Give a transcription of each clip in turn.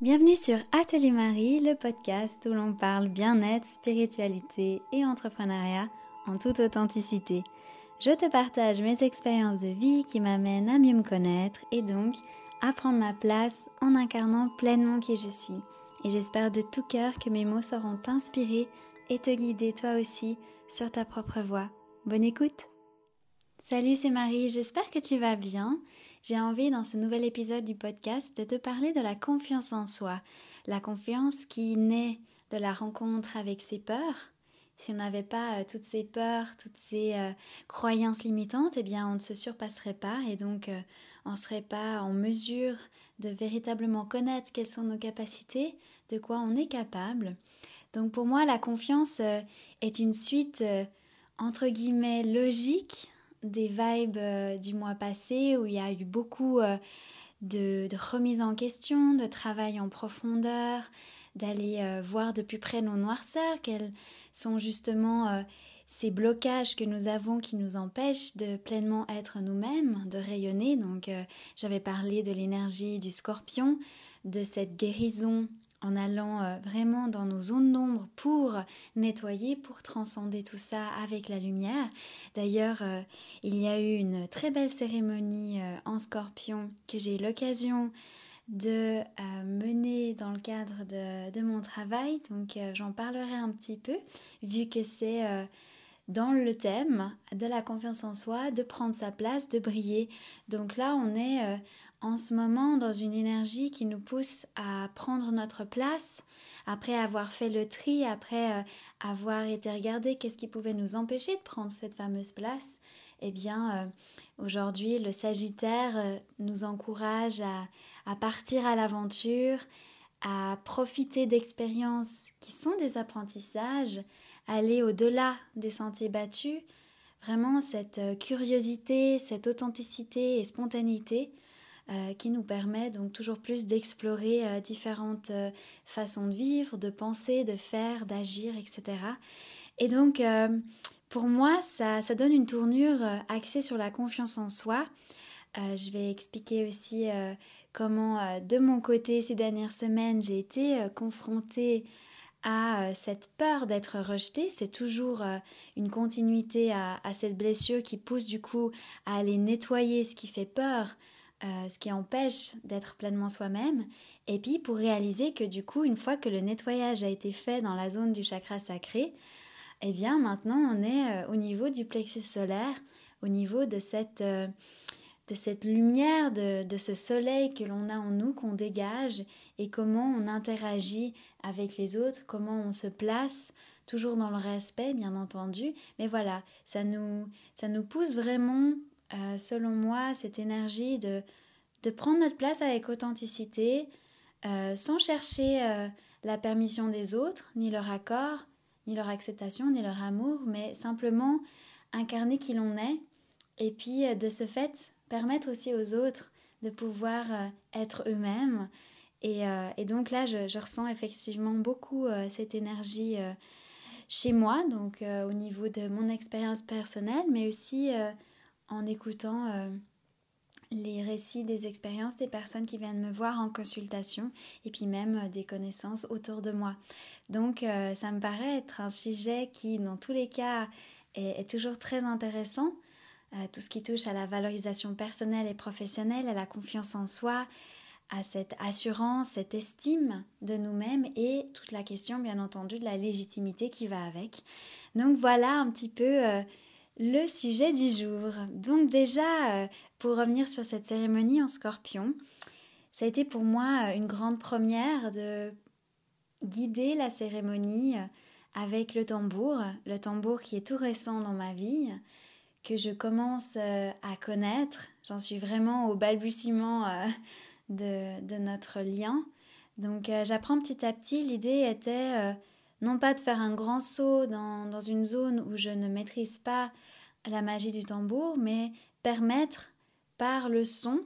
Bienvenue sur Atelier Marie, le podcast où l'on parle bien-être, spiritualité et entrepreneuriat en toute authenticité. Je te partage mes expériences de vie qui m'amènent à mieux me connaître et donc à prendre ma place en incarnant pleinement qui je suis. Et j'espère de tout cœur que mes mots sauront t'inspirer et te guider toi aussi sur ta propre voie. Bonne écoute Salut, c'est Marie, j'espère que tu vas bien. J'ai envie dans ce nouvel épisode du podcast de te parler de la confiance en soi. La confiance qui naît de la rencontre avec ses peurs. Si on n'avait pas euh, toutes ces peurs, toutes ces euh, croyances limitantes, eh bien on ne se surpasserait pas et donc euh, on ne serait pas en mesure de véritablement connaître quelles sont nos capacités, de quoi on est capable. Donc pour moi, la confiance est une suite entre guillemets logique des vibes euh, du mois passé où il y a eu beaucoup euh, de, de remise en question, de travail en profondeur, d'aller euh, voir de plus près nos noirceurs, quels sont justement ces blocages que nous avons qui nous empêchent de pleinement être nous-mêmes, de rayonner. Donc j'avais parlé de l'énergie du scorpion, de cette guérison en allant euh, vraiment dans nos zones d'ombre pour nettoyer, pour transcender tout ça avec la lumière. D'ailleurs, euh, il y a eu une très belle cérémonie euh, en scorpion que j'ai eu l'occasion de mener dans le cadre de, de mon travail. Donc j'en parlerai un petit peu, vu que c'est dans le thème de la confiance en soi, de prendre sa place, de briller. Donc là, on est en ce moment dans une énergie qui nous pousse à prendre notre place, après avoir fait le tri, après euh, avoir été regardé qu'est-ce qui pouvait nous empêcher de prendre cette fameuse place? Eh bien, euh, aujourd'hui, le Sagittaire nous encourage à, partir à l'aventure, à profiter d'expériences qui sont des apprentissages, aller au-delà des sentiers battus, vraiment cette euh, curiosité, cette authenticité et spontanéité euh, qui nous permet donc toujours plus d'explorer euh, différentes façons de vivre, de penser, de faire, d'agir, etc. Et donc, pour moi, ça, ça, donne une tournure axée sur la confiance en soi. je vais expliquer aussi comment, de mon côté, ces dernières semaines, j'ai été confrontée à euh, cette peur d'être rejeté, c'est toujours euh, une continuité à, cette blessure qui pousse du coup à aller nettoyer ce qui fait peur, euh, ce qui empêche d'être pleinement soi-même, et puis pour réaliser que du coup, une fois que le nettoyage a été fait dans la zone du chakra sacré, eh bien maintenant on est au niveau du plexus solaire, au niveau de cette de cette lumière, de, de ce soleil que l'on a en nous, qu'on dégage, et comment on interagit avec les autres, comment on se place, toujours dans le respect, bien entendu. Mais voilà, ça nous, ça nous pousse vraiment, euh, selon moi, cette énergie de, de prendre notre place avec authenticité, euh, sans chercher euh, la permission des autres, ni leur accord, ni leur acceptation, ni leur amour, mais simplement incarner qui l'on est, et puis de ce fait permettre aussi aux autres de pouvoir être eux-mêmes. Et, et, donc là, je, ressens effectivement beaucoup cette énergie chez moi, donc au niveau de mon expérience personnelle, mais aussi en écoutant les récits des expériences des personnes qui viennent me voir en consultation et puis même des connaissances autour de moi. Donc ça me paraît être un sujet qui, dans tous les cas, est, toujours très intéressant euh, tout ce qui touche à la valorisation personnelle et professionnelle, à la confiance en soi, à cette assurance, cette estime de nous-mêmes et toute la question bien entendu de la légitimité qui va avec. Donc voilà un petit peu euh, le sujet du jour. Donc déjà, euh, pour revenir sur cette cérémonie en scorpion, ça a été pour moi une grande première de guider la cérémonie avec le tambour, le tambour qui est tout récent dans ma vie que je commence euh, à connaître. J'en suis vraiment au balbutiement euh, de, notre lien. Donc euh, j'apprends petit à petit. L'idée était non pas de faire un grand saut dans, dans, une zone où je ne maîtrise pas la magie du tambour, mais permettre par le son,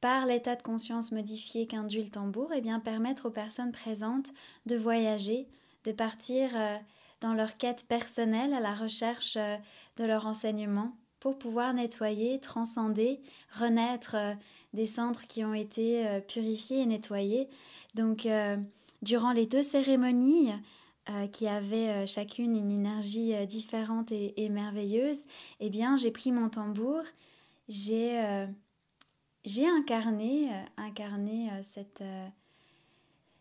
par l'état de conscience modifié qu'induit le tambour, et eh bien permettre aux personnes présentes de voyager, de partir dans leur quête personnelle à la recherche euh, de leur enseignement, pour pouvoir nettoyer, transcender, renaître des centres qui ont été purifiés et nettoyés. Donc, durant les deux cérémonies, qui avaient chacune une énergie différente et, merveilleuse, eh bien, j'ai pris mon tambour, j'ai incarné, incarné cette,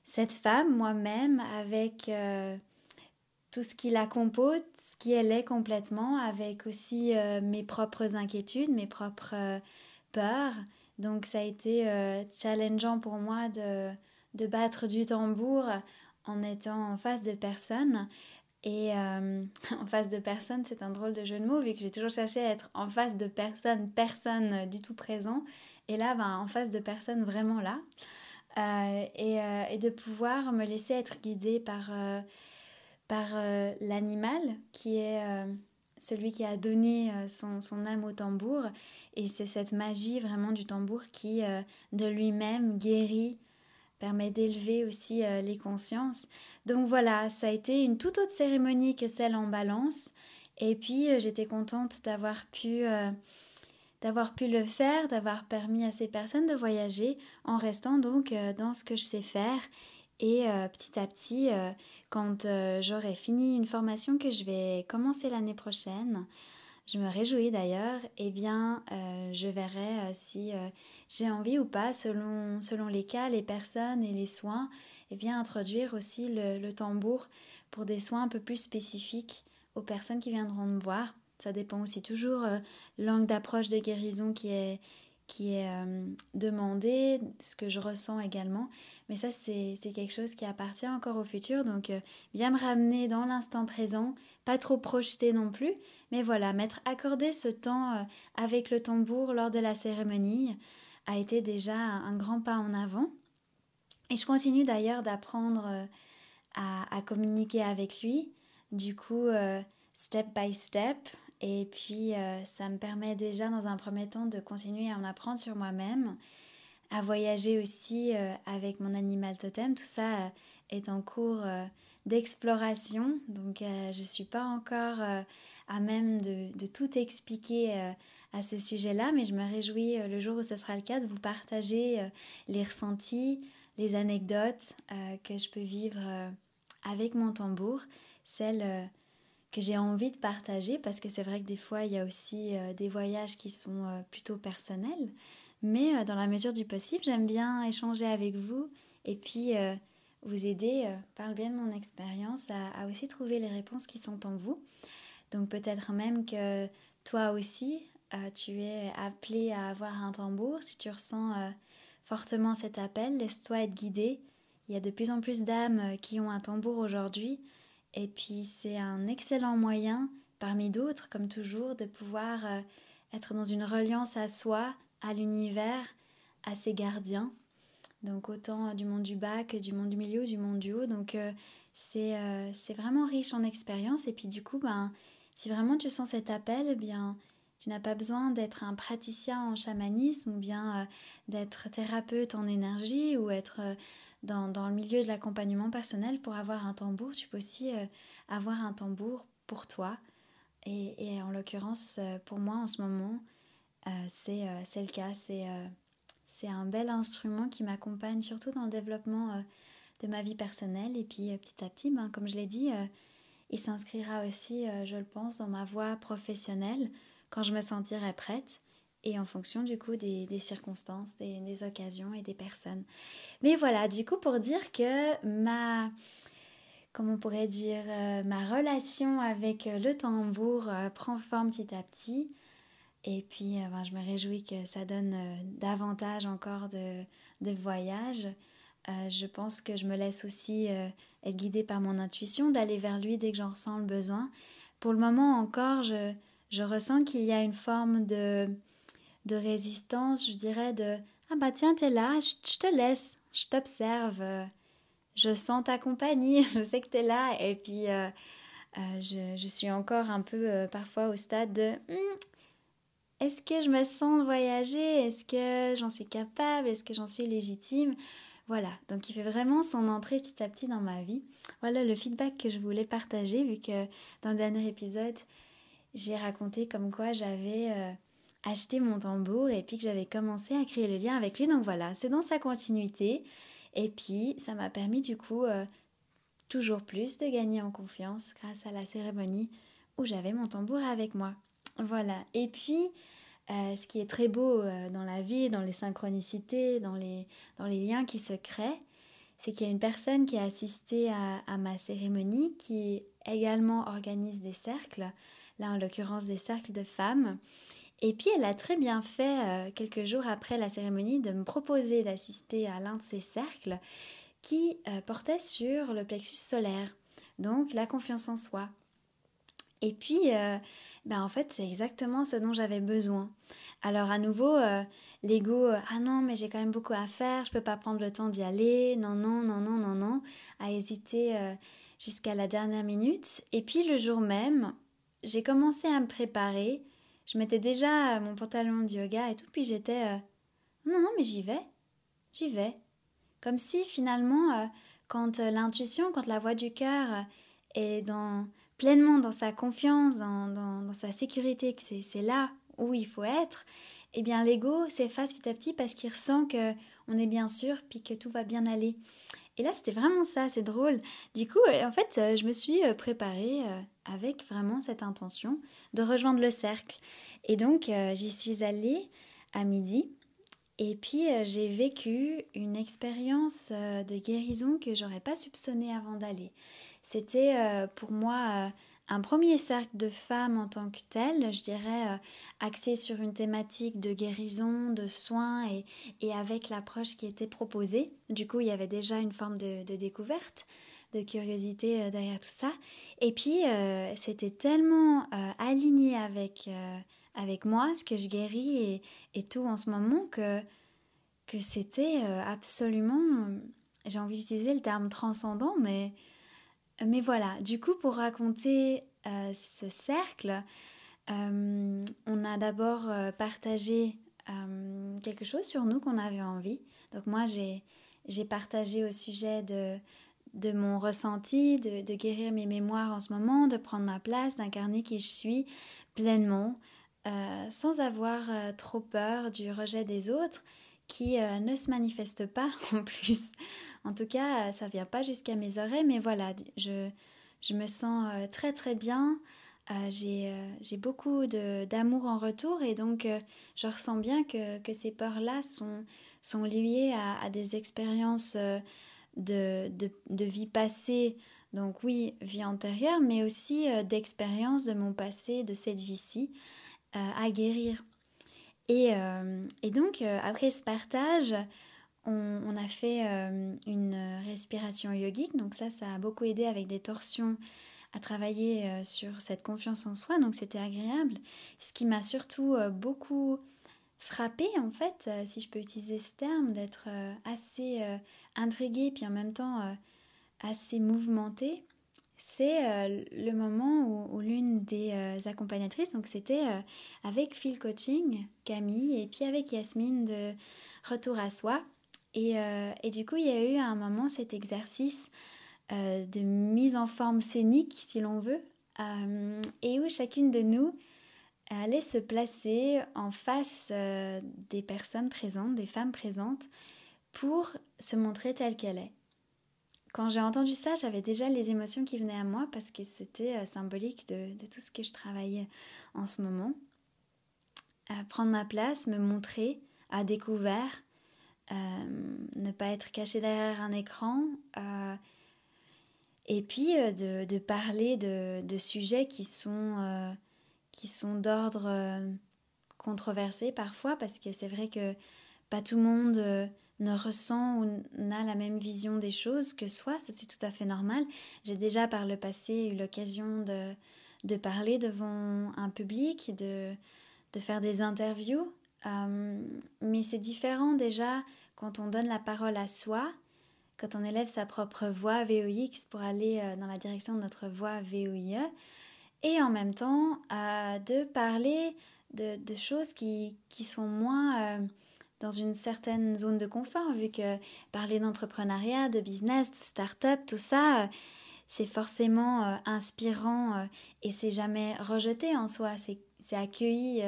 cette femme moi-même avec tout ce qui la compose, ce qui elle est complètement, avec aussi euh, mes propres inquiétudes, mes propres euh, peurs. Donc ça a été euh, challengeant pour moi de, de, battre du tambour en étant en face de personne. Et en face de personne, c'est un drôle de jeu de mots, vu que j'ai toujours cherché à être en face de personne, personne du tout présent. Et là, ben, en face de personne vraiment là. Et, et, de pouvoir me laisser être guidée par par euh, l'animal qui est euh, celui qui a donné euh, son, son, âme au tambour. Et c'est cette magie vraiment du tambour qui, de lui-même, guérit, permet d'élever aussi les consciences. Donc voilà, ça a été une toute autre cérémonie que celle en balance. Et puis j'étais contente d'avoir pu d'avoir pu le faire, d'avoir permis à ces personnes de voyager en restant donc dans ce que je sais faire et euh, petit à petit, euh, quand euh, j'aurai fini une formation que je vais commencer l'année prochaine, je me réjouis d'ailleurs, eh bien, je verrai si j'ai envie ou pas, selon, selon les cas, les personnes et les soins, eh bien, introduire aussi le, tambour pour des soins un peu plus spécifiques aux personnes qui viendront me voir. Ça dépend aussi toujours l'angle d'approche de guérison qui est, qui est demandé, ce que je ressens également. Mais ça, c'est quelque chose qui appartient encore au futur. Donc, euh, bien me ramener dans l'instant présent, pas trop projeter non plus. Mais voilà, m'être accordé ce temps euh, avec le tambour lors de la cérémonie a été déjà un grand pas en avant. Et je continue d'ailleurs d'apprendre euh, à, communiquer avec lui. Du coup, step by step. Et puis, ça me permet déjà dans un premier temps de continuer à en apprendre sur moi-même à voyager aussi euh, avec mon animal totem. Tout ça euh, est en cours euh, d'exploration, donc je ne suis pas encore à même de, tout expliquer à ce sujet-là, mais je me réjouis le jour où ce sera le cas de vous partager les ressentis, les anecdotes que je peux vivre avec mon tambour, celles que j'ai envie de partager, parce que c'est vrai que des fois, il y a aussi des voyages qui sont plutôt personnels. Mais euh, dans la mesure du possible, j'aime bien échanger avec vous et puis euh, vous aider euh, par le bien de mon expérience à, aussi trouver les réponses qui sont en vous. Donc peut-être même que toi aussi, tu es appelé à avoir un tambour. Si tu ressens fortement cet appel, laisse-toi être guidé. Il y a de plus en plus d'âmes qui ont un tambour aujourd'hui. Et puis c'est un excellent moyen, parmi d'autres, comme toujours, de pouvoir être dans une reliance à soi, à l'univers, à ses gardiens. Donc autant du monde du bas que du monde du milieu, du monde du haut. Donc euh, euh, c'est vraiment riche en expérience. Et puis du coup, ben, si vraiment tu sens cet appel, eh bien, tu n'as pas besoin d'être un praticien en chamanisme ou bien euh, d'être thérapeute en énergie ou être dans, dans, le milieu de l'accompagnement personnel pour avoir un tambour. Tu peux aussi avoir un tambour pour toi. Et, et en l'occurrence, pour moi en ce moment, euh, euh, c'est le cas. Euh, c'est un bel instrument qui m'accompagne surtout dans le développement de ma vie personnelle. Et puis petit à petit, ben, comme je l'ai dit, il s'inscrira aussi, je le pense, dans ma voie professionnelle quand je me sentirai prête et en fonction du coup des, circonstances, des, des, occasions et des personnes. Mais voilà, du coup pour dire que ma, comment on pourrait dire, ma relation avec le tambour prend forme petit à petit. Et puis, euh, ben, je me réjouis que ça donne euh, davantage encore de, de voyages. Euh, je pense que je me laisse aussi être guidée par mon intuition, d'aller vers lui dès que j'en ressens le besoin. Pour le moment encore, je, je ressens qu'il y a une forme de, de résistance, je dirais, de Ah bah tiens, t'es là, je, te laisse, je t'observe, je sens ta compagnie, je sais que t'es là. Et puis, je, je, suis encore un peu parfois au stade de hum, est-ce que je me sens voyager? Est-ce que j'en suis capable? Est-ce que j'en suis légitime? Voilà, donc il fait vraiment son entrée petit à petit dans ma vie. Voilà le feedback que je voulais partager vu que dans le dernier épisode, j'ai raconté comme quoi j'avais euh, acheté mon tambour et puis que j'avais commencé à créer le lien avec lui. Donc voilà, c'est dans sa continuité. Et puis ça m'a permis du coup euh, toujours plus de gagner en confiance grâce à la cérémonie où j'avais mon tambour avec moi. Voilà. Et puis, euh, ce qui est très beau dans la vie, dans les synchronicités, dans les, dans les liens qui se créent, c'est qu'il y a une personne qui a assisté à, ma cérémonie qui également organise des cercles là en l'occurrence des cercles de femmes. Et puis elle a très bien fait, euh, quelques jours après la cérémonie, de me proposer d'assister à l'un de ces cercles qui euh, portait sur le plexus solaire, donc la confiance en soi. Et puis, euh, ben en fait, c'est exactement ce dont j'avais besoin. Alors à nouveau, l'ego, ah non, mais j'ai quand même beaucoup à faire, je peux pas prendre le temps d'y aller, non, non, non, non, non, non, à hésiter jusqu'à la dernière minute. Et puis le jour même, j'ai commencé à me préparer. Je mettais déjà mon pantalon de yoga et tout, puis j'étais euh, non, non, mais j'y vais, j'y vais. Comme si finalement, euh, quand euh, l'intuition, quand la voix du cœur est dans, pleinement dans sa confiance, dans, sa sécurité, que c'est là où il faut être, eh bien l'ego s'efface petit à petit parce qu'il ressent que on est bien sûr, puis que tout va bien aller. Et là, c'était vraiment ça, c'est drôle. Du coup, en fait, je me suis préparée avec vraiment cette intention de rejoindre le cercle. Et donc, euh, j'y suis allée à midi. Et puis, euh, j'ai vécu une expérience euh, de guérison que j'aurais pas soupçonnée avant d'aller. C'était pour moi un premier cercle de femmes en tant que tel, je dirais, axé sur une thématique de guérison, de soins et, et avec l'approche qui était proposée. Du coup, il y avait déjà une forme de, découverte de curiosité euh, derrière tout ça. Et puis, euh, c'était tellement euh, aligné avec, avec moi, ce que je guéris et, et, tout en ce moment, que, que c'était absolument, j'ai envie d'utiliser le terme transcendant, mais, mais voilà. Du coup, pour raconter ce cercle, on a d'abord partagé quelque chose sur nous qu'on avait envie. Donc moi, j'ai partagé au sujet de, de mon ressenti, de, guérir mes mémoires en ce moment, de prendre ma place, d'incarner qui je suis pleinement, euh, sans avoir euh, trop peur du rejet des autres qui euh, ne se manifeste pas en plus. En tout cas, ça vient pas jusqu'à mes oreilles, mais voilà, je, je me sens très très bien. j'ai beaucoup d'amour en retour et donc je ressens bien que, que ces peurs-là sont, sont liées à, des expériences de, de, vie passée, donc oui, vie antérieure, mais aussi euh, d'expérience de mon passé, de cette vie-ci, euh, à guérir. Et, euh, et donc, après ce partage, on, on a fait une respiration yogique, donc ça, ça a beaucoup aidé avec des torsions à travailler sur cette confiance en soi, donc c'était agréable. Ce qui m'a surtout beaucoup frappé en fait, si je peux utiliser ce terme, d'être assez intriguée puis en même temps euh, assez mouvementée, c'est euh, le moment où, l'une des euh, accompagnatrices, donc c'était avec Phil Coaching, Camille, et puis avec Yasmine de Retour à soi. Et, et, du coup, il y a eu un moment cet exercice de mise en forme scénique, si l'on veut, et où chacune de nous allait se placer en face des personnes présentes, des femmes présentes, pour se montrer telle qu'elle est. Quand j'ai entendu ça, j'avais déjà les émotions qui venaient à moi parce que c'était euh, symbolique de, tout ce que je travaillais en ce moment. prendre ma place, me montrer à découvert, euh, ne pas être caché derrière un écran, euh, et puis de, parler de, sujets qui sont, qui sont d'ordre controversé parfois, parce que c'est vrai que pas tout le monde ne ressent ou n'a la même vision des choses que soi, ça c'est tout à fait normal. J'ai déjà par le passé eu l'occasion de, de parler devant un public, de, de faire des interviews, euh, mais c'est différent déjà quand on donne la parole à soi, quand on élève sa propre voix VOX pour aller euh, dans la direction de notre voix VOIE, et en même temps euh, de parler de, de, choses qui, qui sont moins dans une certaine zone de confort, vu que parler d'entrepreneuriat, de business, de start-up, tout ça, c'est forcément inspirant et c'est jamais rejeté en soi, c'est accueilli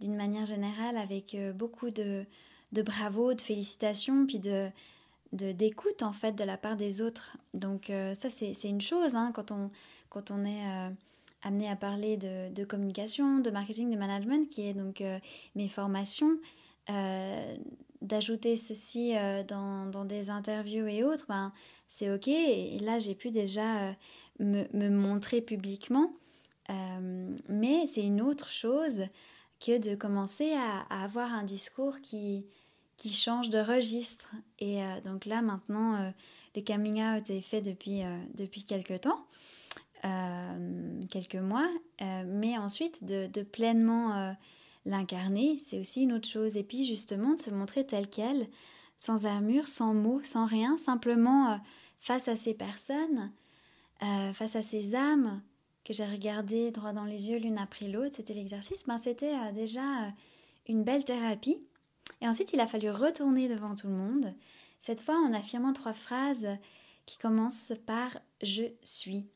d'une manière générale avec beaucoup de, de bravo, de félicitations, puis de d'écoute en fait de la part des autres. Donc ça c'est une chose hein, quand, on, quand on est amené à parler de, communication, de marketing, de management, qui est donc mes formations. Euh, d'ajouter ceci euh, dans, dans, des interviews et autres, ben, c'est ok. Et là, j'ai pu déjà euh, me, me, montrer publiquement. mais c'est une autre chose que de commencer à, avoir un discours qui, qui change de registre. Et donc là, maintenant, le coming out est fait depuis, depuis quelques temps. quelques mois, mais ensuite de, de pleinement L'incarner, c'est aussi une autre chose. Et puis justement de se montrer tel quel, sans armure, sans mots, sans rien, simplement euh, face à ces personnes, euh, face à ces âmes que j'ai regardées droit dans les yeux l'une après l'autre, c'était l'exercice, ben, c'était euh, déjà une belle thérapie. Et ensuite, il a fallu retourner devant tout le monde, cette fois en affirmant trois phrases qui commencent par je suis,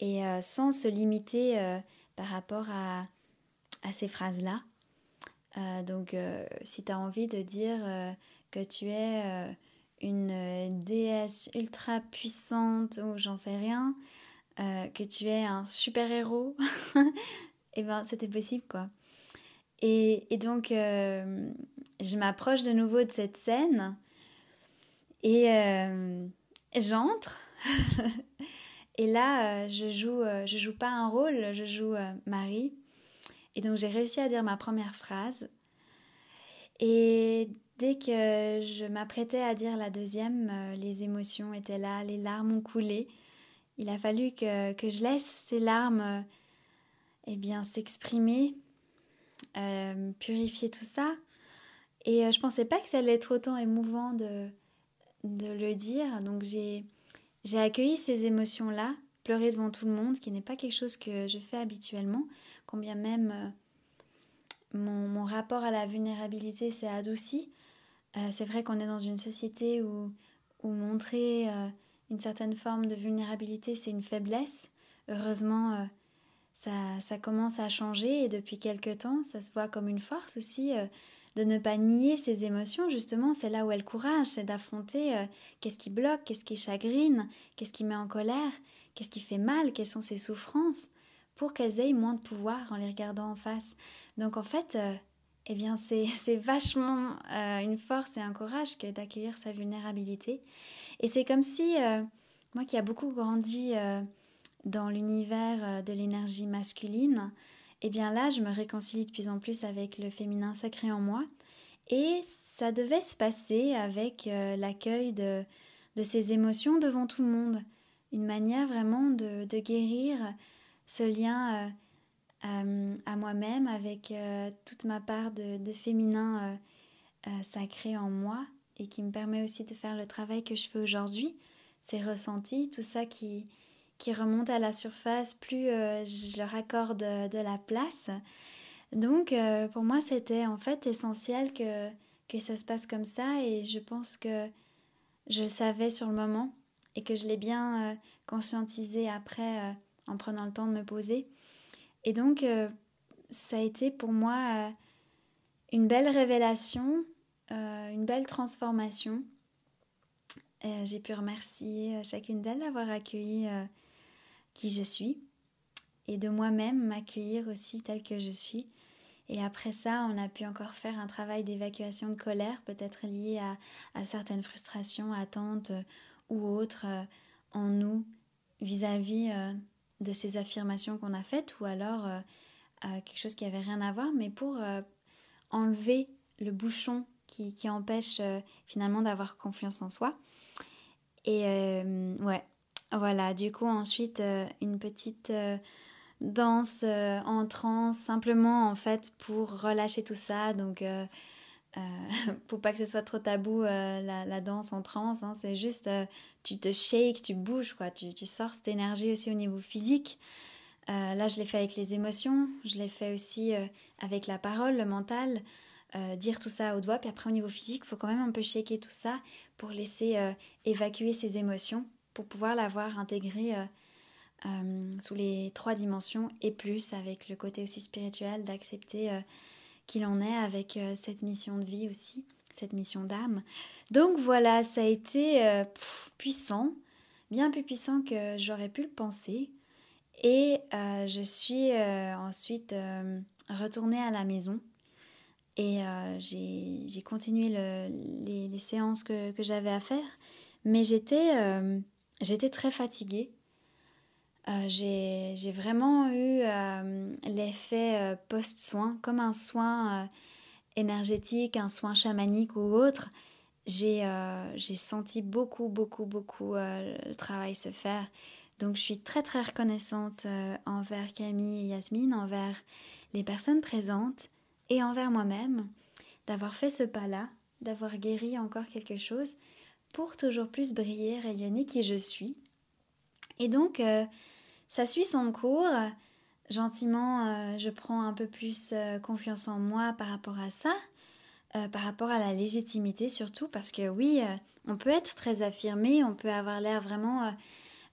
et sans se limiter par rapport à ces phrases-là. Euh, donc, euh, si tu as envie de dire euh, que tu es une déesse ultra puissante ou j'en sais rien, que tu es un super-héros, et eh ben c'était possible quoi. Et, et donc, je m'approche de nouveau de cette scène et j'entre. et là, je joue, je joue pas un rôle, je joue Marie. Et donc j'ai réussi à dire ma première phrase. Et dès que je m'apprêtais à dire la deuxième, euh, les émotions étaient là, les larmes ont coulé. Il a fallu que, que je laisse ces larmes euh, eh bien, s'exprimer, euh, purifier tout ça. Et je pensais pas que ça allait être autant émouvant de, de le dire. Donc j'ai accueilli ces émotions-là, pleurer devant tout le monde, ce qui n'est pas quelque chose que je fais habituellement combien même euh, mon, rapport à la vulnérabilité s'est adouci. Euh, c'est vrai qu'on est dans une société où, où montrer euh, une certaine forme de vulnérabilité, c'est une faiblesse. Heureusement, ça, ça, commence à changer et depuis quelque temps, ça se voit comme une force aussi de ne pas nier ses émotions. Justement, c'est là où elle courage, c'est d'affronter qu'est-ce qui bloque, qu'est-ce qui chagrine, qu'est-ce qui met en colère, qu'est-ce qui fait mal, quelles sont ses souffrances? Pour qu'elles aient moins de pouvoir en les regardant en face. Donc en fait, euh, eh bien c'est, vachement euh, une force et un courage que d'accueillir sa vulnérabilité. Et c'est comme si, euh, moi qui a beaucoup grandi dans l'univers de l'énergie masculine, eh bien là, je me réconcilie de plus en plus avec le féminin sacré en moi. Et ça devait se passer avec l'accueil de, de émotions devant tout le monde. Une manière vraiment de, guérir ce lien euh, euh, à moi-même avec euh, toute ma part de, féminin sacré en moi et qui me permet aussi de faire le travail que je fais aujourd'hui, ces ressentis, tout ça qui, qui remonte à la surface, plus je leur accorde de la place. Donc pour moi c'était en fait essentiel que, que ça se passe comme ça et je pense que je savais sur le moment et que je l'ai bien conscientisé après en prenant le temps de me poser. Et donc, euh, ça a été pour moi euh, une belle révélation, euh, une belle transformation. J'ai pu remercier chacune d'elles d'avoir accueilli qui je suis et de moi-même m'accueillir aussi telle que je suis. Et après ça, on a pu encore faire un travail d'évacuation de colère, peut-être lié à, certaines frustrations, attentes ou autres en nous vis-à-vis de ces affirmations qu'on a faites ou alors euh, euh, quelque chose qui avait rien à voir, mais pour euh, enlever le bouchon qui, empêche finalement d'avoir confiance en soi. Et ouais, voilà, du coup ensuite une petite danse en transe, simplement en fait pour relâcher tout ça. Donc euh, pour pas que ce soit trop tabou euh, la, danse en transe, hein, c'est juste euh, tu te shakes, tu bouges, quoi, tu, tu, sors cette énergie aussi au niveau physique. là, je l'ai fait avec les émotions, je l'ai fait aussi avec la parole, le mental, dire tout ça au doigt. Puis après, au niveau physique, il faut quand même un peu shaker tout ça pour laisser évacuer ces émotions pour pouvoir l'avoir intégré sous les trois dimensions et plus avec le côté aussi spirituel d'accepter qu'il en est avec cette mission de vie aussi, cette mission d'âme. Donc voilà, ça a été puissant, bien plus puissant que j'aurais pu le penser. Et je suis ensuite retournée à la maison et euh, j'ai continué les, séances que, j'avais à faire, mais j'étais euh, très fatiguée. Euh, j'ai vraiment eu l'effet post-soin, comme un soin énergétique, un soin chamanique ou autre. J'ai senti beaucoup, beaucoup, beaucoup le travail se faire. Donc je suis très, très reconnaissante envers Camille et Yasmine, envers les personnes présentes et envers moi-même d'avoir fait ce pas-là, d'avoir guéri encore quelque chose pour toujours plus briller, rayonner qui je suis. Et donc, euh, ça suit son cours. Gentiment, euh, je prends un peu plus euh, confiance en moi par rapport à ça, par rapport à la légitimité surtout, parce que oui, on peut être très affirmé, on peut avoir l'air vraiment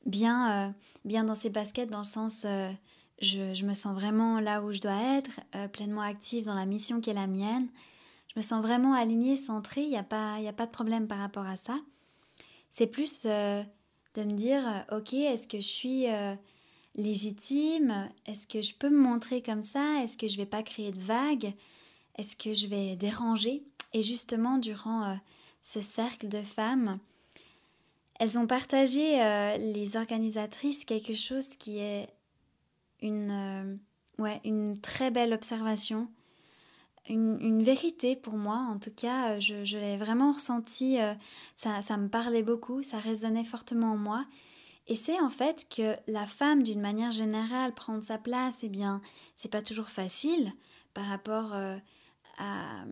bien, bien dans ses baskets, dans le sens je, me sens vraiment là où je dois être, euh, pleinement active dans la mission qui est la mienne. Je me sens vraiment alignée, centrée, il n'y a, pas, a pas de problème par rapport à ça. C'est plus euh, de me dire, euh, ok, est-ce que je suis légitime? Est-ce que je peux me montrer comme ça? Est-ce que je vais pas créer de vagues? Est-ce que je vais déranger? Et justement, durant ce cercle de femmes, elles ont partagé, les organisatrices, quelque chose qui est une, euh, ouais, une très belle observation, une, vérité pour moi. En tout cas, euh, je, l'ai vraiment ressenti, euh, ça, ça me parlait beaucoup, ça résonnait fortement en moi. Et c'est en fait que la femme, d'une manière générale, prendre sa place, eh bien, c'est pas toujours facile par rapport à,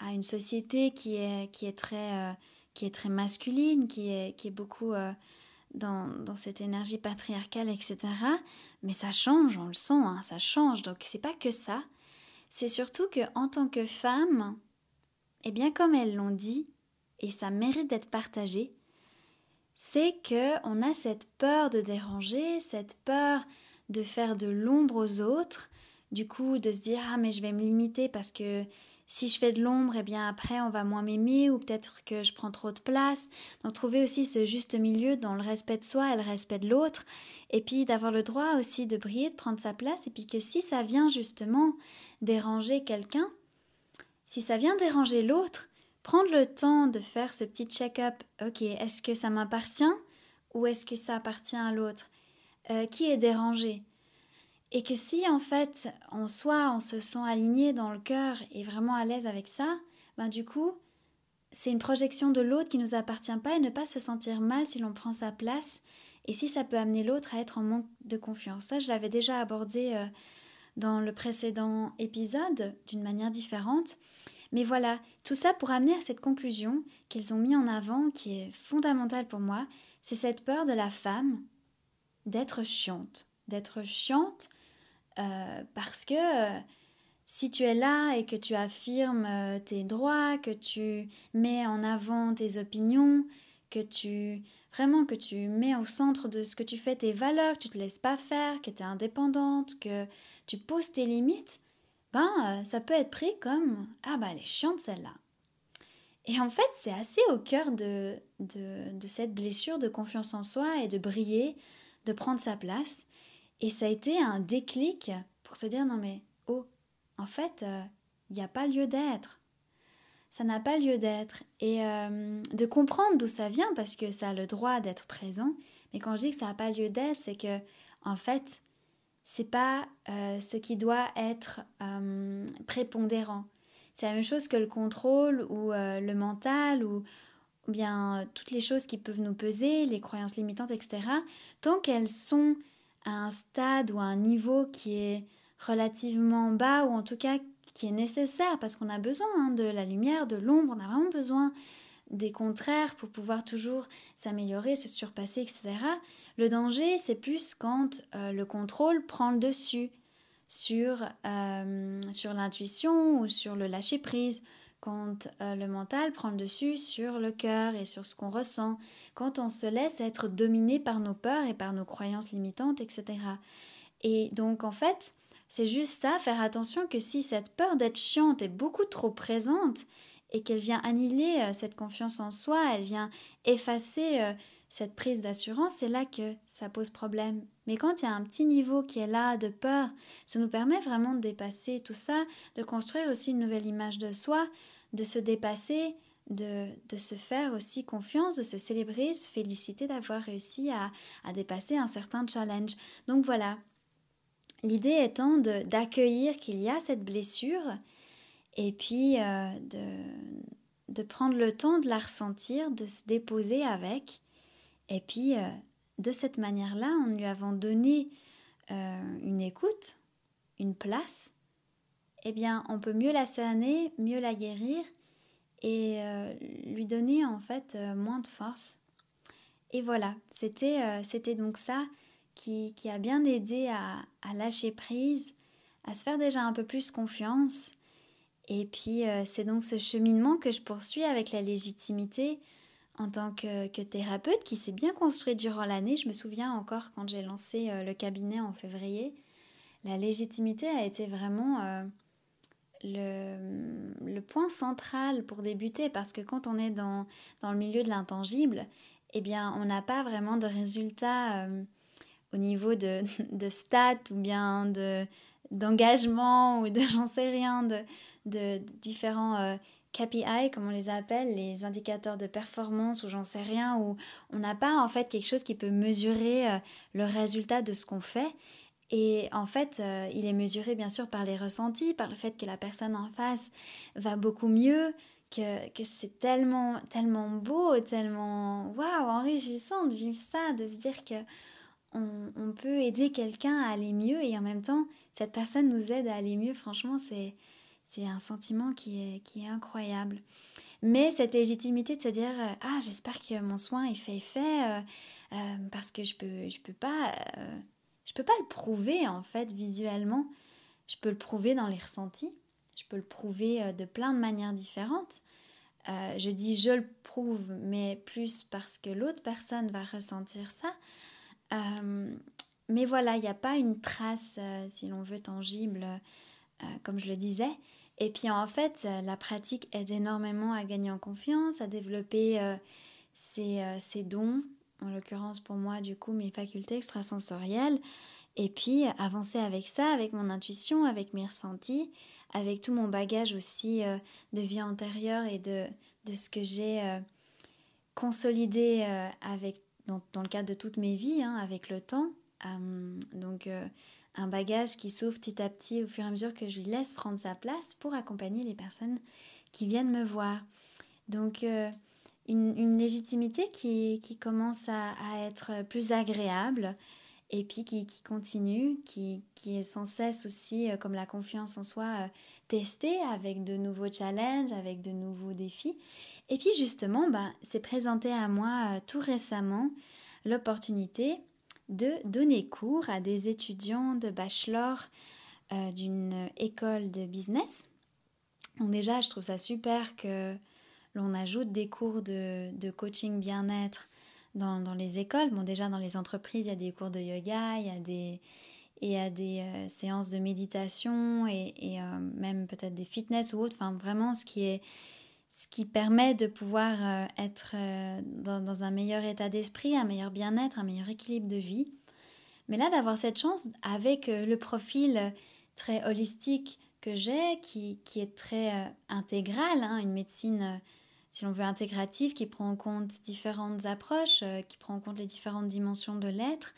à, une société qui est, qui est, très, qui est très masculine, qui est, qui est beaucoup dans, dans, cette énergie patriarcale, etc. Mais ça change, on le sent, hein, ça change. Donc c'est pas que ça. C'est surtout que en tant que femme, eh bien comme elles l'ont dit, et ça mérite d'être partagé, c'est que on a cette peur de déranger, cette peur de faire de l'ombre aux autres, du coup de se dire ah mais je vais me limiter parce que si je fais de l'ombre, eh bien après on va moins m'aimer ou peut-être que je prends trop de place. Donc trouver aussi ce juste milieu dans le respect de soi et le respect de l'autre. Et puis d'avoir le droit aussi de briller, de prendre sa place. Et puis que si ça vient justement déranger quelqu'un, si ça vient déranger l'autre, prendre le temps de faire ce petit check-up. Ok, est-ce que ça m'appartient ou est-ce que ça appartient à l'autre? Euh, Qui est dérangé? Et que si en fait en soi on se sent aligné dans le cœur et vraiment à l'aise avec ça, ben du coup c'est une projection de l'autre qui ne nous appartient pas et ne pas se sentir mal si l'on prend sa place et si ça peut amener l'autre à être en manque de confiance. Ça je l'avais déjà abordé euh, dans le précédent épisode d'une manière différente. Mais voilà, tout ça pour amener à cette conclusion qu'elles ont mis en avant, qui est fondamentale pour moi, c'est cette peur de la femme d'être chiante. D'être chiante euh, parce que euh, si tu es là et que tu affirmes euh, tes droits, que tu mets en avant tes opinions, que tu vraiment que tu mets au centre de ce que tu fais tes valeurs, que tu te laisses pas faire, que tu es indépendante, que tu poses tes limites, ben ça peut être pris comme ah bah elle est chiante celle-là. Et en fait, c'est assez au cœur de, de, de cette blessure de confiance en soi et de briller, de prendre sa place. Et ça a été un déclic pour se dire non mais oh, en fait, il euh, n'y a pas lieu d'être. Ça n'a pas lieu d'être. Et euh, de comprendre d'où ça vient, parce que ça a le droit d'être présent. Mais quand je dis que ça n'a pas lieu d'être, c'est que, en fait, c'est pas euh, ce qui doit être prépondérant. C'est la même chose que le contrôle ou le mental ou, ou bien toutes les choses qui peuvent nous peser, les croyances limitantes, etc. Tant qu'elles sont à un stade ou à un niveau qui est relativement bas ou en tout cas qui est nécessaire parce qu'on a besoin hein, de la lumière, de l'ombre, on a vraiment besoin des contraires pour pouvoir toujours s'améliorer, se surpasser, etc. Le danger, c'est plus quand euh, le contrôle prend le dessus sur, euh, sur l'intuition ou sur le lâcher-prise, quand euh, le mental prend le dessus sur le cœur et sur ce qu'on ressent, quand on se laisse être dominé par nos peurs et par nos croyances limitantes, etc. Et donc en fait, c'est juste ça, faire attention que si cette peur d'être chiante est beaucoup trop présente et qu'elle vient annihiler euh, cette confiance en soi, elle vient effacer euh, cette prise d'assurance, c'est là que ça pose problème. Mais quand il y a un petit niveau qui est là de peur, ça nous permet vraiment de dépasser tout ça, de construire aussi une nouvelle image de soi, de se dépasser, de, de se faire aussi confiance, de se célébrer, se féliciter d'avoir réussi à, à dépasser un certain challenge. Donc voilà, l'idée étant d'accueillir qu'il y a cette blessure et puis euh, de, de prendre le temps de la ressentir, de se déposer avec et puis, euh, de cette manière-là, en lui avons donné euh, une écoute, une place, eh bien, on peut mieux la cerner, mieux la guérir et lui donner en fait moins de force. Et voilà, c'était c'était donc ça qui, qui, a bien aidé à, à, lâcher prise, à se faire déjà un peu plus confiance. Et puis, c'est donc ce cheminement que je poursuis avec la légitimité en tant que, thérapeute qui s'est bien construit durant l'année. Je me souviens encore quand j'ai lancé euh, le cabinet en février, la légitimité a été vraiment euh, le, point central pour débuter parce que quand on est dans, le milieu de l'intangible, eh bien on n'a pas vraiment de résultats euh, au niveau de, de stats ou bien de d'engagement ou de j'en sais rien de, de, différents KPI, comme on les appelle, les indicateurs de performance ou j'en sais rien, où on n'a pas en fait quelque chose qui peut mesurer euh, le résultat de ce qu'on fait. Et en fait, euh, il est mesuré bien sûr par les ressentis, par le fait que la personne en face va beaucoup mieux, que, que c'est tellement, tellement beau, tellement waouh, enrichissant de vivre ça, de se dire que on, on peut aider quelqu'un à aller mieux et en même temps, cette personne nous aide à aller mieux. Franchement, c'est c'est un sentiment qui est, qui est incroyable. Mais cette légitimité de se dire euh, ah j'espère que mon soin il fait effet euh, euh, parce que je peux je peux pas je peux pas le prouver en fait visuellement. Je peux le prouver dans les ressentis. Je peux le prouver de plein de manières différentes. je dis je le prouve, mais plus parce que l'autre personne va ressentir ça. mais voilà, il n'y a pas une trace, si l'on veut, tangible, comme je le disais. Et puis en fait, euh, la pratique aide énormément à gagner en confiance, à développer euh, euh, ses, dons, en l'occurrence pour moi du coup mes facultés extrasensorielles, et puis avancer avec ça, avec mon intuition, avec mes ressentis, avec tout mon bagage aussi de vie antérieure et de, de ce que j'ai consolidé avec, dans, dans, le cadre de toutes mes vies, hein, avec le temps. donc un bagage qui s'ouvre petit à petit au fur et à mesure que je lui laisse prendre sa place pour accompagner les personnes qui viennent me voir. Donc euh, une, légitimité qui, commence à, être plus agréable et puis qui, continue, qui, est sans cesse aussi, euh, comme la confiance en soi, euh, testée avec de nouveaux challenges, avec de nouveaux défis. Et puis justement, bah, c'est présenté à moi tout récemment l'opportunité de donner cours à des étudiants de bachelor euh, d'une école de business. Donc déjà, je trouve ça super que l'on ajoute des cours de, coaching bien-être dans, les écoles. Bon, déjà, dans les entreprises, il y a des cours de yoga, il y a des, et des euh, séances de méditation et, euh, même peut-être des fitness ou autre. Enfin, vraiment, ce qui est ce qui permet de pouvoir euh, être euh, dans, un meilleur état d'esprit, un meilleur bien-être, un meilleur équilibre de vie. Mais là, d'avoir cette chance avec euh, le profil très holistique que j'ai, qui, est très intégral, hein, une médecine, si l'on veut, intégrative, qui prend en compte différentes approches, qui prend en compte les différentes dimensions de l'être,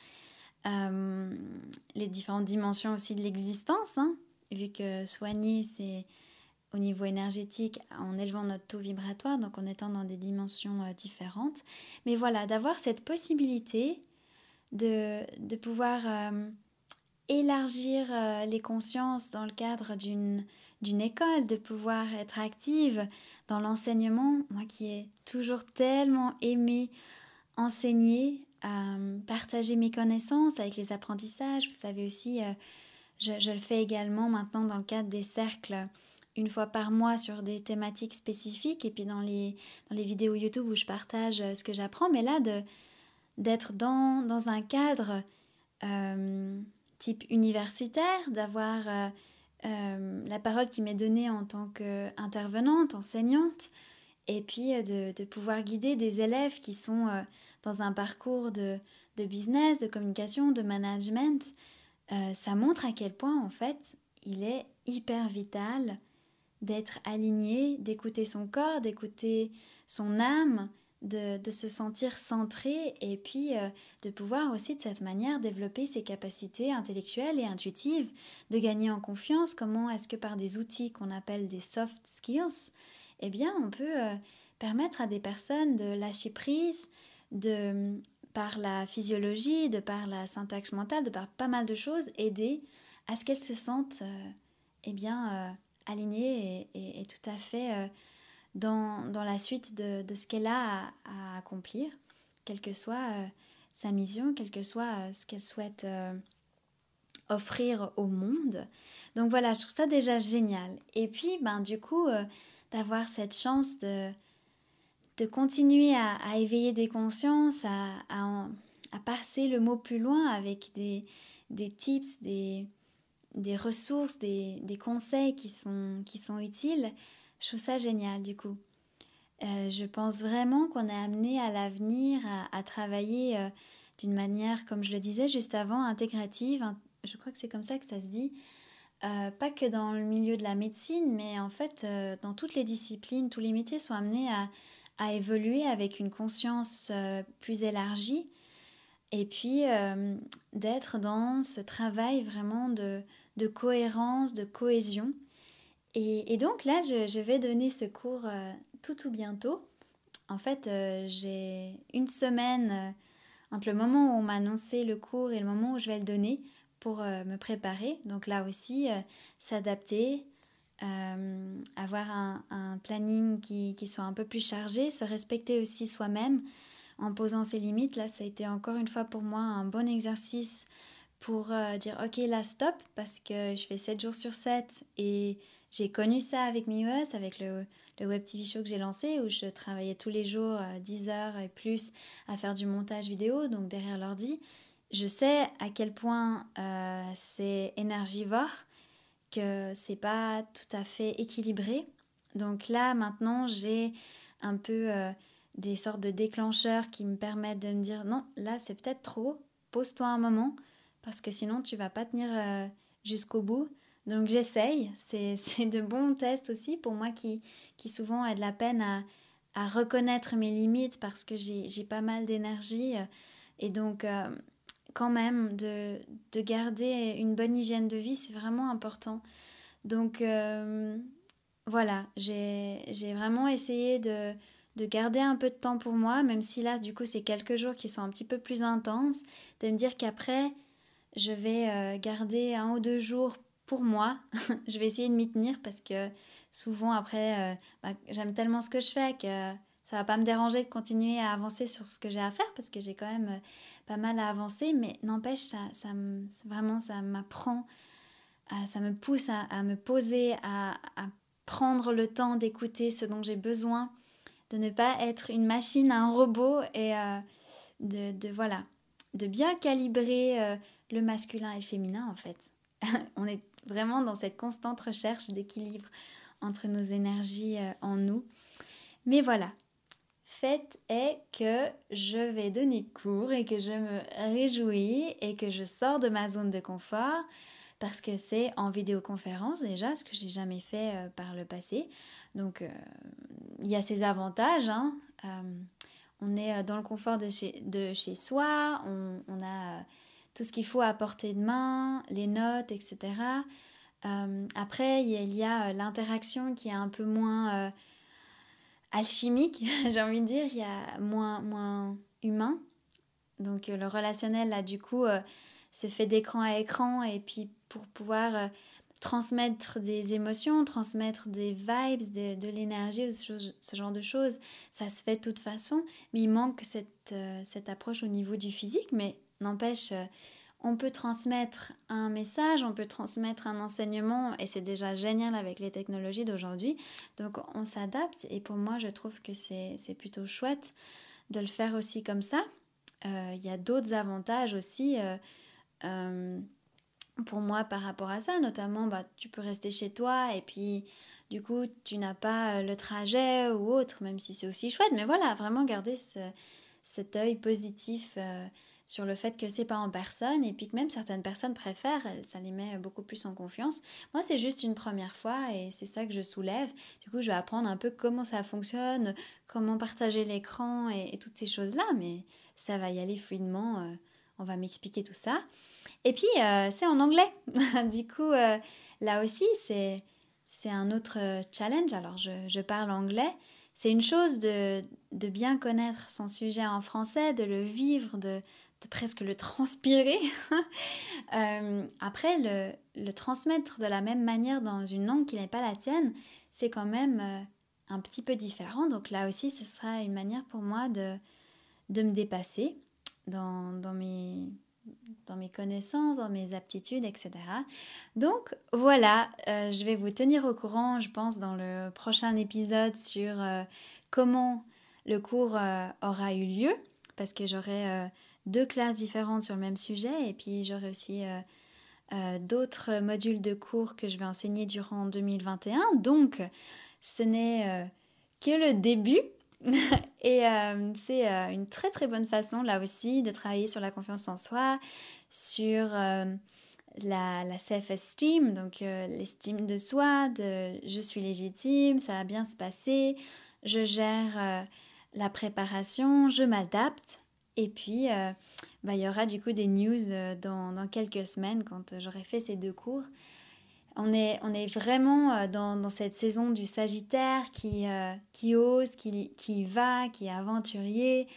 les différentes dimensions aussi de l'existence, hein, vu que soigner, c'est au niveau énergétique en élevant notre taux vibratoire, donc en étant dans des dimensions euh, différentes. Mais voilà, d'avoir cette possibilité de, de pouvoir euh, élargir euh, les consciences dans le cadre d'une école, de pouvoir être active dans l'enseignement, moi qui ai toujours tellement aimé enseigner, partager mes connaissances avec les apprentissages. Vous savez aussi, je, le fais également maintenant dans le cadre des cercles une fois par mois sur des thématiques spécifiques et puis dans les, dans les vidéos YouTube où je partage ce que j'apprends, mais là d'être dans, dans, un cadre type universitaire, d'avoir la parole qui m'est donnée en tant qu'intervenante, enseignante, et puis de, de, pouvoir guider des élèves qui sont dans un parcours de, de business, de communication, de management, euh, ça montre à quel point en fait il est hyper vital d'être aligné, d'écouter son corps, d'écouter son âme, de, de, se sentir centré et puis euh, de pouvoir aussi de cette manière développer ses capacités intellectuelles et intuitives, de gagner en confiance. Comment est-ce que par des outils qu'on appelle des soft skills, eh bien on peut euh, permettre à des personnes de lâcher prise, de par la physiologie, de par la syntaxe mentale, de par pas mal de choses, aider à ce qu'elles se sentent euh, eh bien, euh, alignées et, tout à fait euh, dans, dans, la suite de, de ce qu'elle a à, accomplir, quelle que soit sa mission, quel que soit ce qu'elle souhaite offrir au monde. Donc voilà, je trouve ça déjà génial. Et puis, ben, du coup, d'avoir cette chance de de continuer à, éveiller des consciences, à, à, passer le mot plus loin avec des, des tips, des, des ressources, des, des, conseils qui sont, qui sont utiles, je trouve ça génial du coup. Euh, je pense vraiment qu'on est amené à l'avenir à, travailler euh, d'une manière, comme je le disais juste avant, intégrative. Je crois que c'est comme ça que ça se dit. Euh, pas que dans le milieu de la médecine, mais en fait, dans toutes les disciplines, tous les métiers sont amenés à, à évoluer avec une conscience plus élargie et puis euh, d'être dans ce travail vraiment de, cohérence, de cohésion. Et, donc là, je, vais donner ce cours euh, tout tout bientôt. En fait, j'ai une semaine entre le moment où on m'a annoncé le cours et le moment où je vais le donner pour me préparer. Donc là aussi, s'adapter, euh, avoir un, planning qui, soit un peu plus chargé, se respecter aussi soi-même en posant ses limites. Là, ça a été encore une fois pour moi un bon exercice pour euh, dire ok là stop parce que je fais 7 jours sur 7 et j'ai connu ça avec MIUS, avec le, le, web TV show que j'ai lancé où je travaillais tous les jours 10 euh, heures et plus à faire du montage vidéo, donc derrière l'ordi. Je sais à quel point c'est énergivore que c'est pas tout à fait équilibré. Donc là, maintenant, j'ai un peu euh, des sortes de déclencheurs qui me permettent de me dire non, là, c'est peut-être trop, pose-toi un moment, parce que sinon, tu vas pas tenir euh, jusqu'au bout. Donc j'essaye, c'est de bons tests aussi pour moi qui, qui souvent a de la peine à, à reconnaître mes limites parce que j'ai pas mal d'énergie. Et donc, euh, quand même de, de, garder une bonne hygiène de vie, c'est vraiment important. Donc euh, voilà, j'ai vraiment essayé de, de, garder un peu de temps pour moi, même si là, du coup, c'est quelques jours qui sont un petit peu plus intenses, de me dire qu'après, je vais euh, garder un ou deux jours pour moi. je vais essayer de m'y tenir parce que souvent, après, euh, bah, j'aime tellement ce que je fais que ça va pas me déranger de continuer à avancer sur ce que j'ai à faire parce que j'ai quand même pas mal à avancer, mais n'empêche, ça, ça vraiment, ça m'apprend, ça me pousse à, me poser, à, prendre le temps d'écouter ce dont j'ai besoin, de ne pas être une machine, un robot et euh, de, voilà, de bien calibrer euh, le masculin et le féminin en fait. On est vraiment dans cette constante recherche d'équilibre entre nos énergies euh, en nous. Mais voilà, fait est que je vais donner cours et que je me réjouis et que je sors de ma zone de confort parce que c'est en vidéoconférence déjà, ce que j'ai jamais fait euh, par le passé. Donc euh, il y a ses avantages. Hein. Euh, on est dans le confort de chez, de chez soi, on, a tout ce qu'il faut à portée de main, les notes, etc. après, il y a, l'interaction qui est un peu moins alchimique, j'ai envie de dire, il y a moins, moins humain. Donc le relationnel, là, du coup, se fait d'écran à écran et puis pour pouvoir euh, transmettre des émotions, transmettre des vibes, de, l'énergie, ce, genre de choses, ça se fait de toute façon, mais il manque cette, cette approche au niveau du physique, mais n'empêche, on peut transmettre un message, on peut transmettre un enseignement et c'est déjà génial avec les technologies d'aujourd'hui. Donc on s'adapte et pour moi je trouve que c'est plutôt chouette de le faire aussi comme ça. Euh, il y a d'autres avantages aussi euh, euh, pour moi par rapport à ça, notamment bah, tu peux rester chez toi et puis du coup tu n'as pas le trajet ou autre, même si c'est aussi chouette, mais voilà, vraiment garder cet œil positif sur le fait que c'est pas en personne et puis que même certaines personnes préfèrent, ça les met beaucoup plus en confiance. Moi, c'est juste une première fois et c'est ça que je soulève. Du coup, je vais apprendre un peu comment ça fonctionne, comment partager l'écran et, toutes ces choses-là, mais ça va y aller fluidement. Euh, on va m'expliquer tout ça. Et puis, euh, c'est en anglais. du coup, euh, là aussi, c'est, un autre challenge. Alors, je, je parle anglais. C'est une chose de, de, bien connaître son sujet en français, de le vivre, de, de presque le transpirer. Euh, après, le, le, transmettre de la même manière dans une langue qui n'est pas la tienne, c'est quand même euh, un petit peu différent. Donc là aussi, ce sera une manière pour moi de, de me dépasser dans, dans, mes, dans mes connaissances, dans mes aptitudes, etc. Donc voilà, euh, je vais vous tenir au courant, je pense, dans le prochain épisode sur comment le cours aura eu lieu, parce que j'aurai deux classes différentes sur le même sujet et puis j'aurai aussi euh, euh, d'autres modules de cours que je vais enseigner durant 2021. Donc ce n'est euh, que le début et c'est une très très bonne façon là aussi de travailler sur la confiance en soi, sur la, la self-esteem, donc l'estime de soi, de je suis légitime, ça va bien se passer, je gère la préparation, je m'adapte et puis, euh, bah, il y aura du coup des news euh, dans, dans quelques semaines quand euh, j'aurai fait ces deux cours. On est, on est vraiment dans, dans, cette saison du Sagittaire qui, qui ose, qui, qui va, qui est aventurier.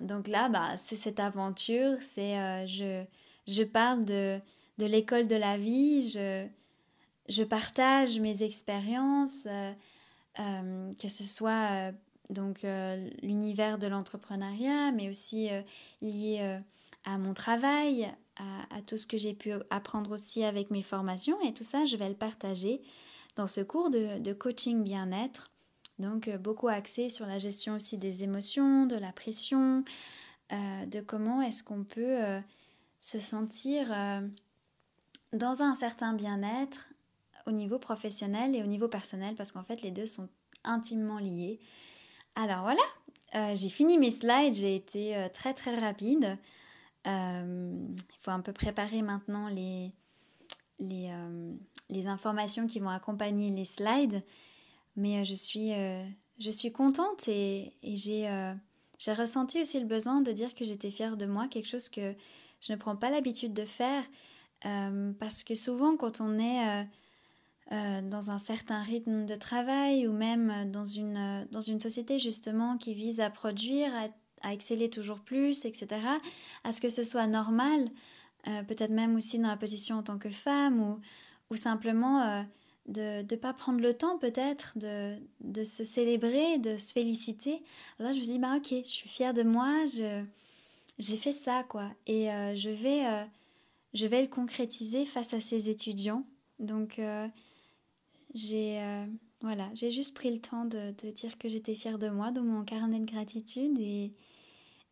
donc là, bah, c'est cette aventure, c'est je, je parle de, de l'école de la vie, je, je partage mes expériences, que ce soit donc euh, l'univers de l'entrepreneuriat, mais aussi euh, lié euh, à mon travail, à, tout ce que j'ai pu apprendre aussi avec mes formations. Et tout ça, je vais le partager dans ce cours de, coaching bien-être. Donc beaucoup axé sur la gestion aussi des émotions, de la pression, de comment est-ce qu'on peut se sentir dans un certain bien-être au niveau professionnel et au niveau personnel, parce qu'en fait les deux sont intimement liés. Alors voilà, euh, j'ai fini mes slides, j'ai été euh, très très rapide. Euh, il faut un peu préparer maintenant les, les, les, informations qui vont accompagner les slides. Mais je, suis, je suis contente et, j'ai j'ai ressenti aussi le besoin de dire que j'étais fière de moi, quelque chose que je ne prends pas l'habitude de faire. parce que souvent quand on est euh, dans un certain rythme de travail ou même dans une, euh, dans une société justement qui vise à produire, à, exceller toujours plus, etc., à ce que ce soit normal, euh, peut-être même aussi dans la position en tant que femme ou, simplement de ne pas prendre le temps peut-être de, de, se célébrer, de se féliciter. Alors là, je me dis, bah ok, je suis fière de moi, j'ai fait ça, quoi. Et je, vais, je vais le concrétiser face à ces étudiants. Donc, j'ai euh, voilà, j'ai juste pris le temps de, dire que j'étais fière de moi dans mon carnet de gratitude et,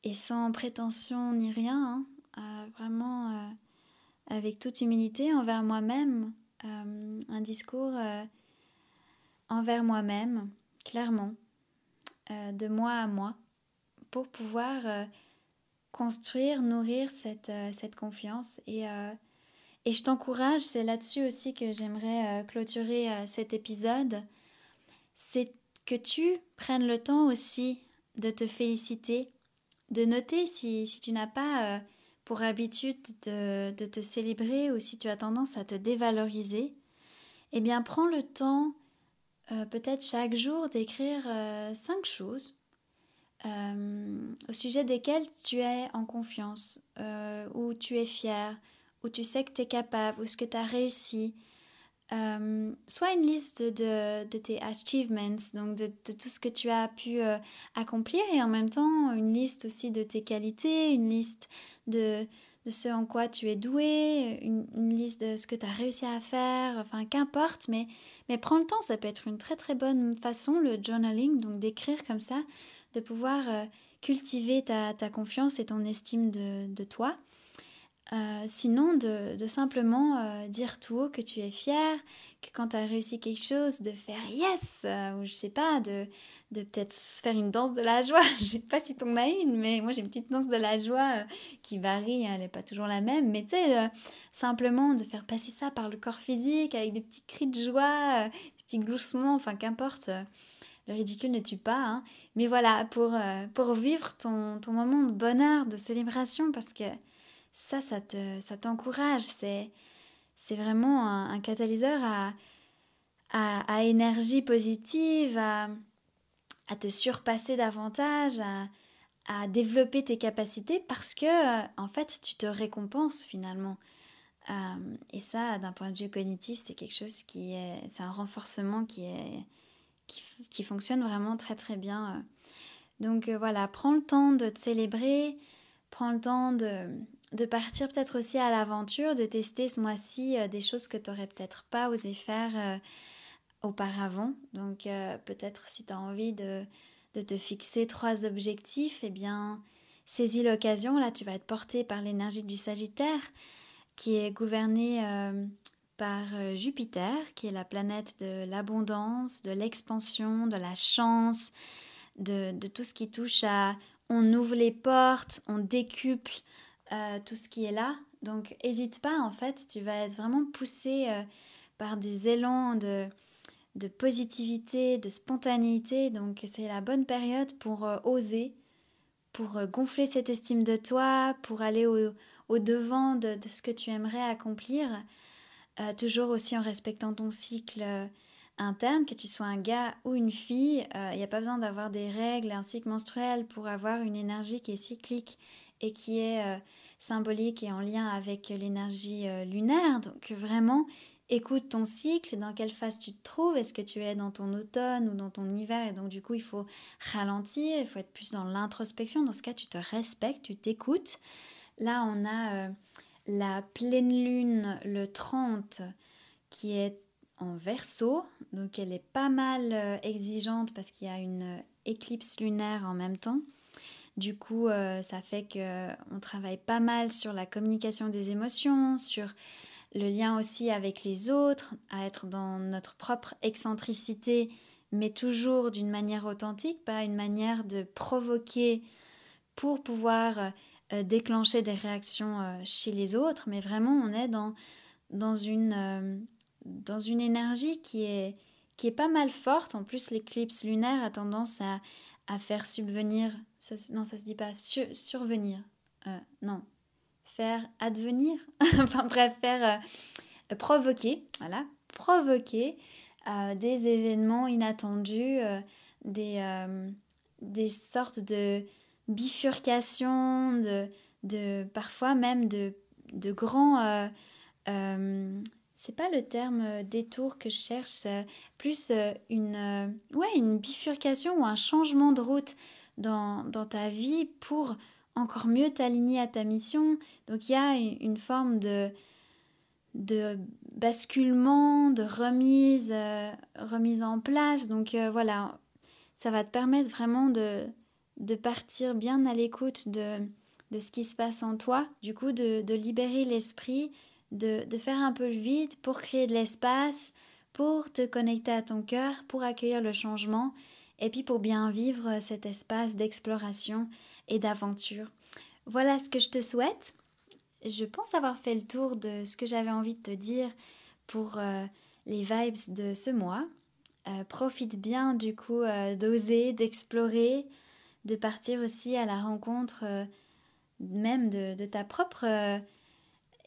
et sans prétention ni rien, hein, euh, vraiment euh, avec toute humilité envers moi-même, un discours envers moi-même, clairement, de moi à moi, pour pouvoir construire, nourrir cette, cette confiance. Et et je t'encourage, c'est là-dessus aussi que j'aimerais euh, clôturer euh, cet épisode, c'est que tu prennes le temps aussi de te féliciter, de noter si, tu n'as pas euh, pour habitude de, te célébrer ou si tu as tendance à te dévaloriser, eh bien prends le temps peut-être chaque jour d'écrire cinq choses au sujet desquelles tu es en confiance, ou tu es fier, où tu sais que tu es capable, ou ce que tu as réussi. Euh, soit une liste de, de, tes achievements, donc de, de, tout ce que tu as pu euh, accomplir, et en même temps une liste aussi de tes qualités, une liste de, de ce en quoi tu es doué, une, liste de ce que tu as réussi à faire, enfin qu'importe, mais, mais prends le temps, ça peut être une très très bonne façon, le journaling, donc d'écrire comme ça, de pouvoir euh, cultiver ta, ta, confiance et ton estime de, de toi. Euh, sinon, de, simplement euh, dire tout haut que tu es fier, que quand tu as réussi quelque chose, de faire yes, euh, ou je sais pas, de, de peut-être faire une danse de la joie. je sais pas si tu en as une, mais moi j'ai une petite danse de la joie qui varie, elle n'est pas toujours la même, mais tu sais, simplement de faire passer ça par le corps physique avec des petits cris de joie, des petits gloussements, enfin qu'importe. le ridicule ne tue pas, hein. mais voilà, pour, pour vivre ton, ton moment de bonheur, de célébration, parce que ça, ça te, ça t'encourage. C'est, c'est vraiment un, catalyseur à, à, énergie positive, à, te surpasser davantage, à, développer tes capacités parce que, en fait, tu te récompenses finalement. Euh, et ça, d'un point de vue cognitif, c'est quelque chose qui est, c'est un renforcement qui est, qui, fonctionne vraiment très très bien. Donc euh, voilà, prends le temps de te célébrer, prends le temps de, de partir peut-être aussi à l'aventure, de tester ce mois-ci euh, des choses que tu n'aurais peut-être pas osé faire euh, auparavant. Donc euh, peut-être si tu as envie de, de, te fixer trois objectifs, eh bien saisis l'occasion. Là, tu vas être porté par l'énergie du Sagittaire qui est gouvernée par Jupiter, qui est la planète de l'abondance, de l'expansion, de la chance, de, de, tout ce qui touche à on ouvre les portes, on décuple euh, tout ce qui est là. Donc n'hésite pas, en fait, tu vas être vraiment poussé euh, par des élans de, de positivité, de spontanéité. Donc c'est la bonne période pour euh, oser, pour gonfler cette estime de toi, pour aller au, devant de, de, ce que tu aimerais accomplir. toujours aussi en respectant ton cycle interne, que tu sois un gars ou une fille, il n'y a pas besoin d'avoir des règles, un cycle menstruel pour avoir une énergie qui est cyclique et qui est euh, symbolique et en lien avec l'énergie euh, lunaire. Donc vraiment, écoute ton cycle, dans quelle phase tu te trouves, est-ce que tu es dans ton automne ou dans ton hiver, et donc du coup il faut ralentir, il faut être plus dans l'introspection, dans ce cas tu te respectes, tu t'écoutes. Là on a euh, la pleine lune le 30 qui est en verso, donc elle est pas mal exigeante parce qu'il y a une éclipse lunaire en même temps. Du coup, euh, ça fait qu'on travaille pas mal sur la communication des émotions, sur le lien aussi avec les autres, à être dans notre propre excentricité, mais toujours d'une manière authentique, pas une manière de provoquer pour pouvoir euh, déclencher des réactions euh, chez les autres, mais vraiment on est dans, dans, une, dans une énergie qui est, qui est pas mal forte. En plus, l'éclipse lunaire a tendance à, à faire subvenir, non ça se dit pas, survenir, euh, non, faire advenir, enfin bref, faire euh, provoquer, voilà, provoquer euh, des événements inattendus, des, des sortes de bifurcations, de, de parfois même de, de grands c'est pas le terme euh, détour que je cherche, plus euh, une, euh, ouais, une bifurcation ou un changement de route dans, dans ta vie pour encore mieux t'aligner à ta mission. Donc il y a une, forme de, de basculement, de remise, remise en place. Donc voilà, ça va te permettre vraiment de, de partir bien à l'écoute de, de ce qui se passe en toi, du coup de, de libérer l'esprit de, faire un peu le vide pour créer de l'espace, pour te connecter à ton cœur, pour accueillir le changement et puis pour bien vivre cet espace d'exploration et d'aventure. Voilà ce que je te souhaite. Je pense avoir fait le tour de ce que j'avais envie de te dire pour euh, les vibes de ce mois. Euh, profite bien du coup euh, d'oser, d'explorer, de partir aussi à la rencontre même de, ta propre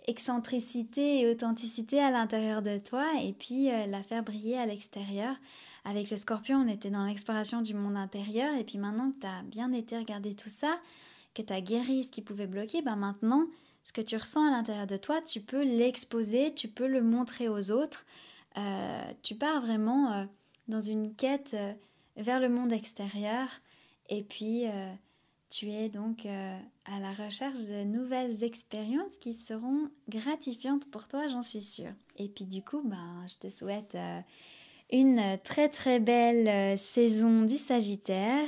excentricité et authenticité à l'intérieur de toi et puis euh, la faire briller à l'extérieur. Avec le scorpion, on était dans l'exploration du monde intérieur et puis maintenant que tu as bien été regarder tout ça, que tu as guéri ce qui pouvait bloquer, ben maintenant, ce que tu ressens à l'intérieur de toi, tu peux l'exposer, tu peux le montrer aux autres. Euh, tu pars vraiment euh, dans une quête vers le monde extérieur et puis tu es donc à la recherche de nouvelles expériences qui seront gratifiantes pour toi, j'en suis sûre. Et puis du coup, ben, je te souhaite euh, une très très belle euh, saison du Sagittaire.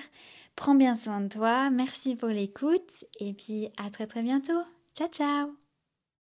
Prends bien soin de toi, merci pour l'écoute et puis à très très bientôt. Ciao ciao